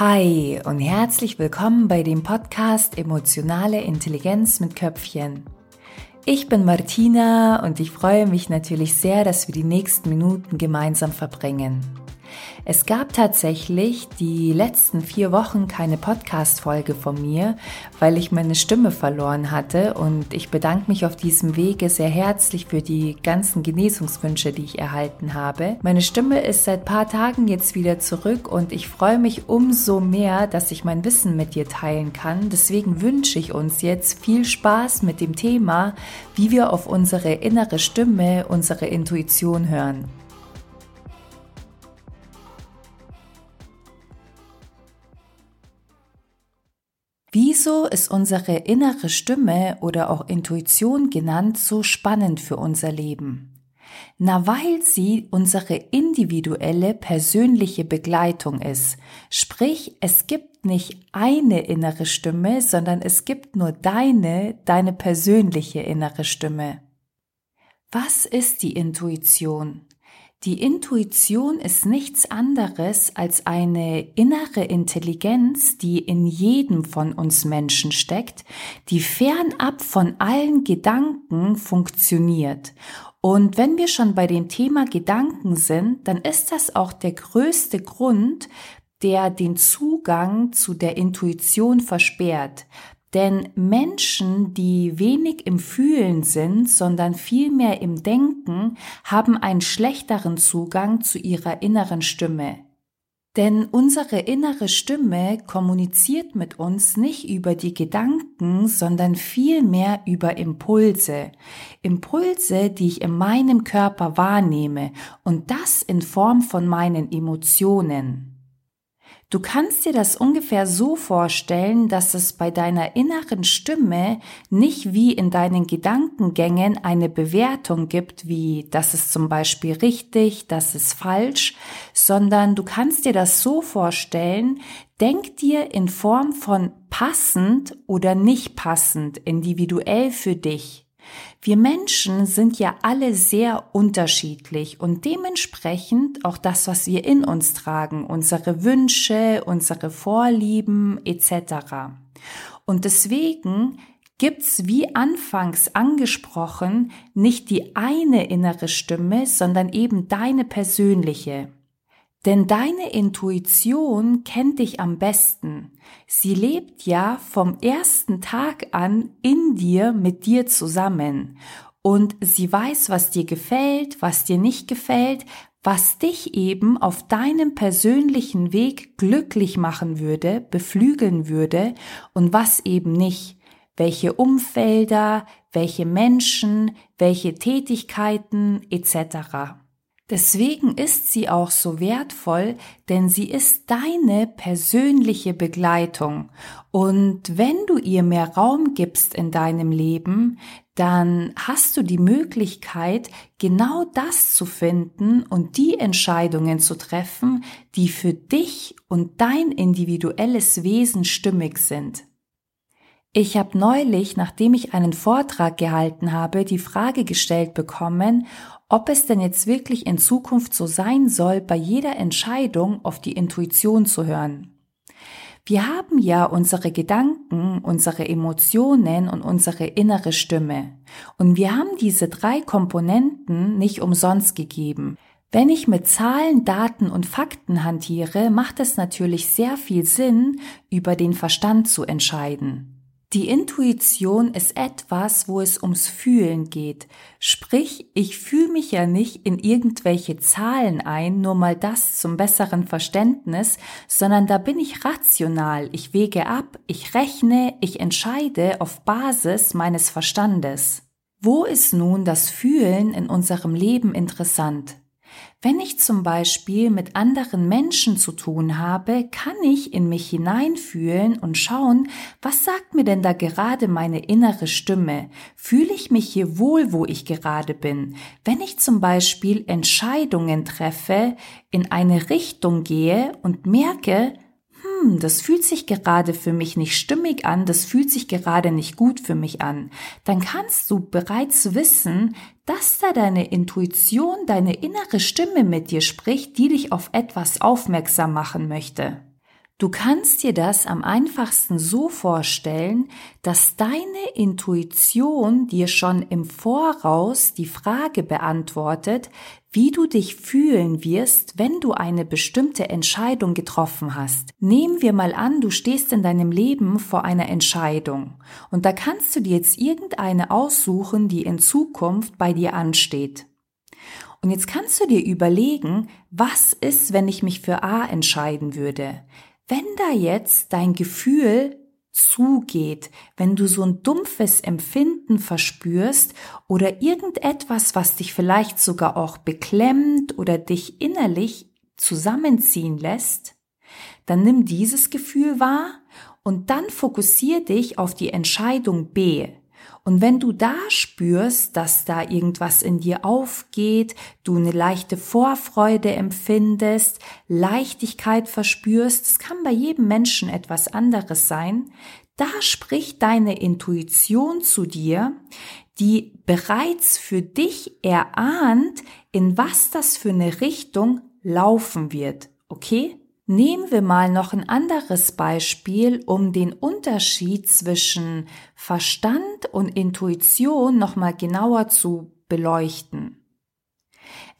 Hi und herzlich willkommen bei dem Podcast Emotionale Intelligenz mit Köpfchen. Ich bin Martina und ich freue mich natürlich sehr, dass wir die nächsten Minuten gemeinsam verbringen. Es gab tatsächlich die letzten vier Wochen keine Podcast-Folge von mir, weil ich meine Stimme verloren hatte und ich bedanke mich auf diesem Wege sehr herzlich für die ganzen Genesungswünsche, die ich erhalten habe. Meine Stimme ist seit paar Tagen jetzt wieder zurück und ich freue mich umso mehr, dass ich mein Wissen mit dir teilen kann. Deswegen wünsche ich uns jetzt viel Spaß mit dem Thema, wie wir auf unsere innere Stimme, unsere Intuition hören. Wieso ist unsere innere Stimme oder auch Intuition genannt so spannend für unser Leben? Na, weil sie unsere individuelle persönliche Begleitung ist. Sprich, es gibt nicht eine innere Stimme, sondern es gibt nur deine, deine persönliche innere Stimme. Was ist die Intuition? Die Intuition ist nichts anderes als eine innere Intelligenz, die in jedem von uns Menschen steckt, die fernab von allen Gedanken funktioniert. Und wenn wir schon bei dem Thema Gedanken sind, dann ist das auch der größte Grund, der den Zugang zu der Intuition versperrt. Denn Menschen, die wenig im Fühlen sind, sondern vielmehr im Denken, haben einen schlechteren Zugang zu ihrer inneren Stimme. Denn unsere innere Stimme kommuniziert mit uns nicht über die Gedanken, sondern vielmehr über Impulse. Impulse, die ich in meinem Körper wahrnehme und das in Form von meinen Emotionen. Du kannst dir das ungefähr so vorstellen, dass es bei deiner inneren Stimme nicht wie in deinen Gedankengängen eine Bewertung gibt, wie das ist zum Beispiel richtig, das ist falsch, sondern du kannst dir das so vorstellen, denk dir in Form von passend oder nicht passend, individuell für dich. Wir Menschen sind ja alle sehr unterschiedlich und dementsprechend auch das, was wir in uns tragen, unsere Wünsche, unsere Vorlieben etc. Und deswegen gibt's wie anfangs angesprochen nicht die eine innere Stimme, sondern eben deine persönliche. Denn deine Intuition kennt dich am besten. Sie lebt ja vom ersten Tag an in dir mit dir zusammen. Und sie weiß, was dir gefällt, was dir nicht gefällt, was dich eben auf deinem persönlichen Weg glücklich machen würde, beflügeln würde und was eben nicht. Welche Umfelder, welche Menschen, welche Tätigkeiten etc. Deswegen ist sie auch so wertvoll, denn sie ist deine persönliche Begleitung. Und wenn du ihr mehr Raum gibst in deinem Leben, dann hast du die Möglichkeit, genau das zu finden und die Entscheidungen zu treffen, die für dich und dein individuelles Wesen stimmig sind. Ich habe neulich, nachdem ich einen Vortrag gehalten habe, die Frage gestellt bekommen, ob es denn jetzt wirklich in Zukunft so sein soll, bei jeder Entscheidung auf die Intuition zu hören. Wir haben ja unsere Gedanken, unsere Emotionen und unsere innere Stimme. Und wir haben diese drei Komponenten nicht umsonst gegeben. Wenn ich mit Zahlen, Daten und Fakten hantiere, macht es natürlich sehr viel Sinn, über den Verstand zu entscheiden. Die Intuition ist etwas, wo es ums Fühlen geht. Sprich, ich fühle mich ja nicht in irgendwelche Zahlen ein, nur mal das zum besseren Verständnis, sondern da bin ich rational, ich wege ab, ich rechne, ich entscheide auf Basis meines Verstandes. Wo ist nun das Fühlen in unserem Leben interessant? Wenn ich zum Beispiel mit anderen Menschen zu tun habe, kann ich in mich hineinfühlen und schauen, was sagt mir denn da gerade meine innere Stimme? Fühle ich mich hier wohl, wo ich gerade bin? Wenn ich zum Beispiel Entscheidungen treffe, in eine Richtung gehe und merke, hm, das fühlt sich gerade für mich nicht stimmig an, das fühlt sich gerade nicht gut für mich an, dann kannst du bereits wissen, dass da deine Intuition, deine innere Stimme mit dir spricht, die dich auf etwas aufmerksam machen möchte. Du kannst dir das am einfachsten so vorstellen, dass deine Intuition dir schon im Voraus die Frage beantwortet, wie du dich fühlen wirst, wenn du eine bestimmte Entscheidung getroffen hast. Nehmen wir mal an, du stehst in deinem Leben vor einer Entscheidung und da kannst du dir jetzt irgendeine aussuchen, die in Zukunft bei dir ansteht. Und jetzt kannst du dir überlegen, was ist, wenn ich mich für A entscheiden würde? Wenn da jetzt dein Gefühl zugeht, wenn du so ein dumpfes Empfinden verspürst oder irgendetwas, was dich vielleicht sogar auch beklemmt oder dich innerlich zusammenziehen lässt, dann nimm dieses Gefühl wahr und dann fokussier dich auf die Entscheidung B. Und wenn du da spürst, dass da irgendwas in dir aufgeht, du eine leichte Vorfreude empfindest, Leichtigkeit verspürst, es kann bei jedem Menschen etwas anderes sein, da spricht deine Intuition zu dir, die bereits für dich erahnt, in was das für eine Richtung laufen wird. Okay? Nehmen wir mal noch ein anderes Beispiel, um den Unterschied zwischen Verstand und Intuition nochmal genauer zu beleuchten.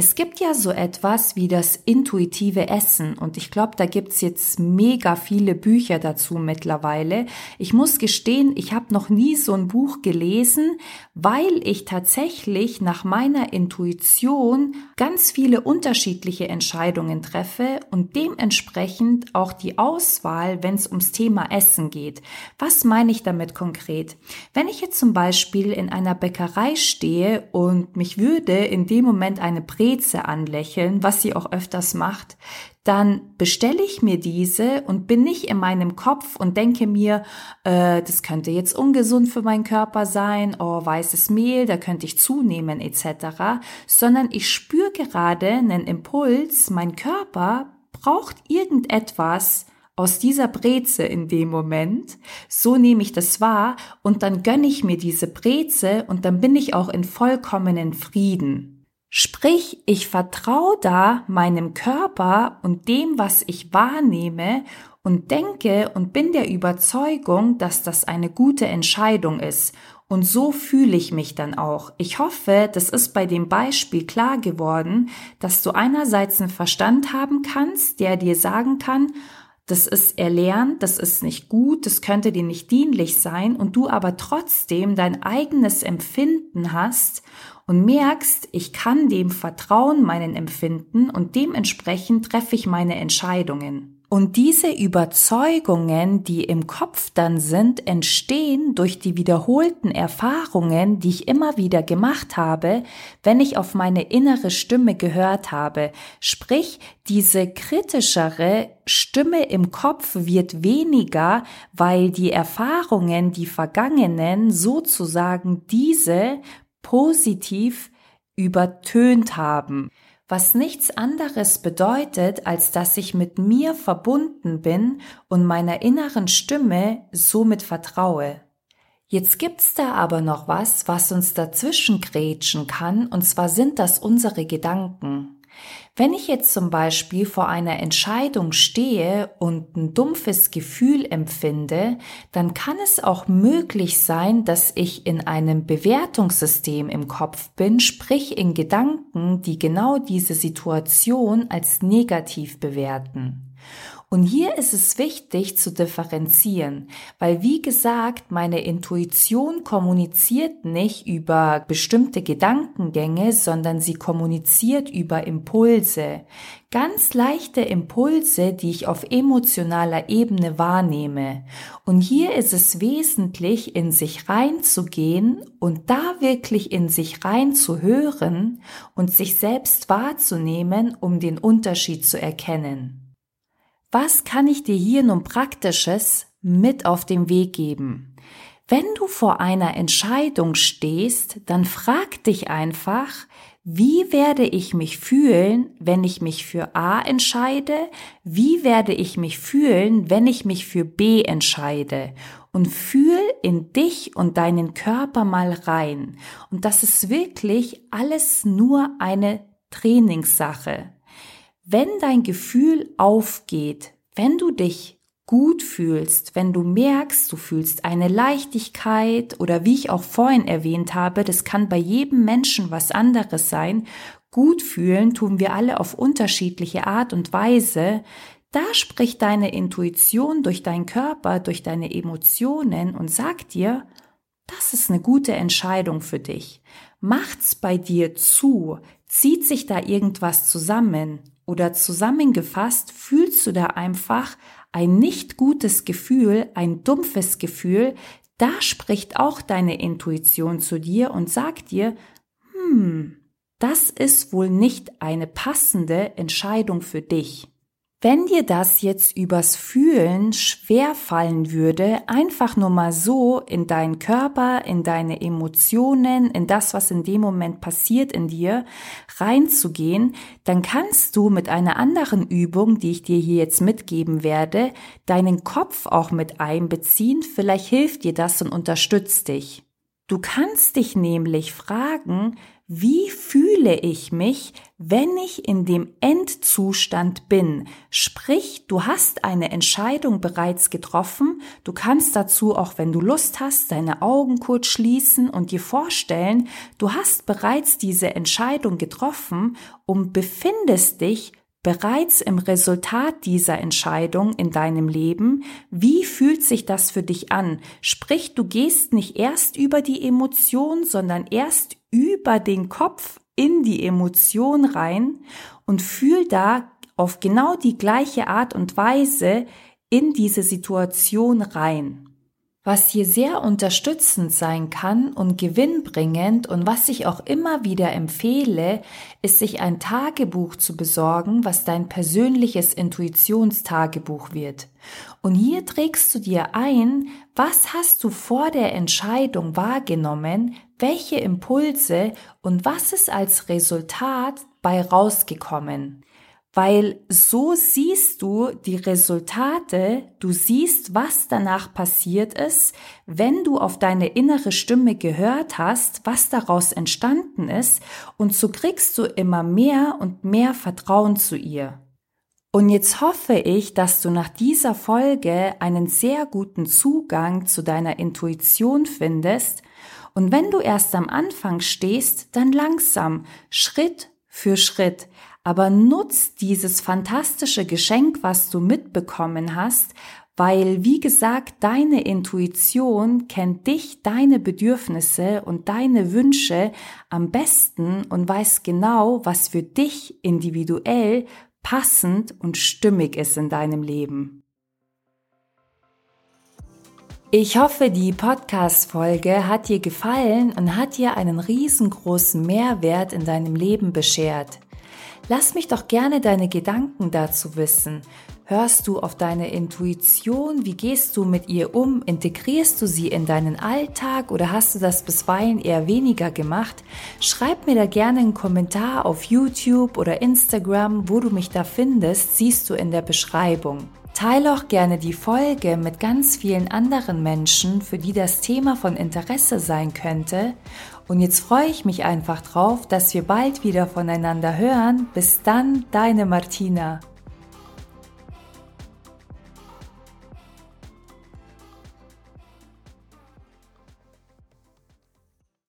Es gibt ja so etwas wie das intuitive Essen und ich glaube, da gibt's jetzt mega viele Bücher dazu mittlerweile. Ich muss gestehen, ich habe noch nie so ein Buch gelesen, weil ich tatsächlich nach meiner Intuition ganz viele unterschiedliche Entscheidungen treffe und dementsprechend auch die Auswahl, wenn es ums Thema Essen geht. Was meine ich damit konkret? Wenn ich jetzt zum Beispiel in einer Bäckerei stehe und mich würde in dem Moment eine Prä Breze anlächeln, was sie auch öfters macht, dann bestelle ich mir diese und bin nicht in meinem Kopf und denke mir, äh, das könnte jetzt ungesund für meinen Körper sein, oh, weißes Mehl, da könnte ich zunehmen etc., sondern ich spüre gerade einen Impuls, mein Körper braucht irgendetwas, aus dieser Breze in dem Moment, so nehme ich das wahr und dann gönne ich mir diese Breze und dann bin ich auch in vollkommenen Frieden. Sprich, ich vertraue da meinem Körper und dem, was ich wahrnehme und denke und bin der Überzeugung, dass das eine gute Entscheidung ist. Und so fühle ich mich dann auch. Ich hoffe, das ist bei dem Beispiel klar geworden, dass du einerseits einen Verstand haben kannst, der dir sagen kann, das ist erlernt, das ist nicht gut, das könnte dir nicht dienlich sein und du aber trotzdem dein eigenes Empfinden hast und merkst, ich kann dem vertrauen, meinen Empfinden und dementsprechend treffe ich meine Entscheidungen. Und diese Überzeugungen, die im Kopf dann sind, entstehen durch die wiederholten Erfahrungen, die ich immer wieder gemacht habe, wenn ich auf meine innere Stimme gehört habe. Sprich, diese kritischere Stimme im Kopf wird weniger, weil die Erfahrungen, die vergangenen, sozusagen diese positiv übertönt haben was nichts anderes bedeutet, als dass ich mit mir verbunden bin und meiner inneren Stimme somit vertraue. Jetzt gibt's da aber noch was, was uns dazwischen grätschen kann, und zwar sind das unsere Gedanken. Wenn ich jetzt zum Beispiel vor einer Entscheidung stehe und ein dumpfes Gefühl empfinde, dann kann es auch möglich sein, dass ich in einem Bewertungssystem im Kopf bin, sprich in Gedanken, die genau diese Situation als negativ bewerten. Und hier ist es wichtig zu differenzieren, weil wie gesagt, meine Intuition kommuniziert nicht über bestimmte Gedankengänge, sondern sie kommuniziert über Impulse. Ganz leichte Impulse, die ich auf emotionaler Ebene wahrnehme. Und hier ist es wesentlich, in sich reinzugehen und da wirklich in sich reinzuhören und sich selbst wahrzunehmen, um den Unterschied zu erkennen. Was kann ich dir hier nun praktisches mit auf den Weg geben? Wenn du vor einer Entscheidung stehst, dann frag dich einfach, wie werde ich mich fühlen, wenn ich mich für A entscheide? Wie werde ich mich fühlen, wenn ich mich für B entscheide? Und fühl in dich und deinen Körper mal rein. Und das ist wirklich alles nur eine Trainingssache. Wenn dein Gefühl aufgeht, wenn du dich gut fühlst, wenn du merkst, du fühlst eine Leichtigkeit oder wie ich auch vorhin erwähnt habe, das kann bei jedem Menschen was anderes sein. Gut fühlen tun wir alle auf unterschiedliche Art und Weise. Da spricht deine Intuition durch deinen Körper, durch deine Emotionen und sagt dir, das ist eine gute Entscheidung für dich. Macht's bei dir zu? Zieht sich da irgendwas zusammen? Oder zusammengefasst fühlst du da einfach ein nicht gutes Gefühl, ein dumpfes Gefühl, da spricht auch deine Intuition zu dir und sagt dir, hm, das ist wohl nicht eine passende Entscheidung für dich. Wenn dir das jetzt übers Fühlen schwer fallen würde, einfach nur mal so in deinen Körper, in deine Emotionen, in das, was in dem Moment passiert in dir, reinzugehen, dann kannst du mit einer anderen Übung, die ich dir hier jetzt mitgeben werde, deinen Kopf auch mit einbeziehen. Vielleicht hilft dir das und unterstützt dich. Du kannst dich nämlich fragen, wie fühle ich mich, wenn ich in dem Endzustand bin? Sprich, du hast eine Entscheidung bereits getroffen, du kannst dazu auch, wenn du Lust hast, deine Augen kurz schließen und dir vorstellen, du hast bereits diese Entscheidung getroffen und befindest dich bereits im Resultat dieser Entscheidung in deinem Leben, wie fühlt sich das für dich an? Sprich, du gehst nicht erst über die Emotion, sondern erst über den Kopf in die Emotion rein und fühl da auf genau die gleiche Art und Weise in diese Situation rein. Was hier sehr unterstützend sein kann und gewinnbringend und was ich auch immer wieder empfehle, ist sich ein Tagebuch zu besorgen, was dein persönliches Intuitionstagebuch wird. Und hier trägst du dir ein, was hast du vor der Entscheidung wahrgenommen, welche Impulse und was ist als Resultat bei rausgekommen weil so siehst du die Resultate, du siehst, was danach passiert ist, wenn du auf deine innere Stimme gehört hast, was daraus entstanden ist, und so kriegst du immer mehr und mehr Vertrauen zu ihr. Und jetzt hoffe ich, dass du nach dieser Folge einen sehr guten Zugang zu deiner Intuition findest, und wenn du erst am Anfang stehst, dann langsam, Schritt für Schritt, aber nutz dieses fantastische Geschenk, was du mitbekommen hast, weil, wie gesagt, deine Intuition kennt dich, deine Bedürfnisse und deine Wünsche am besten und weiß genau, was für dich individuell passend und stimmig ist in deinem Leben. Ich hoffe, die Podcast-Folge hat dir gefallen und hat dir einen riesengroßen Mehrwert in deinem Leben beschert. Lass mich doch gerne deine Gedanken dazu wissen. Hörst du auf deine Intuition? Wie gehst du mit ihr um? Integrierst du sie in deinen Alltag oder hast du das bisweilen eher weniger gemacht? Schreib mir da gerne einen Kommentar auf YouTube oder Instagram, wo du mich da findest, siehst du in der Beschreibung. Teile auch gerne die Folge mit ganz vielen anderen Menschen, für die das Thema von Interesse sein könnte und jetzt freue ich mich einfach drauf, dass wir bald wieder voneinander hören. Bis dann, deine Martina.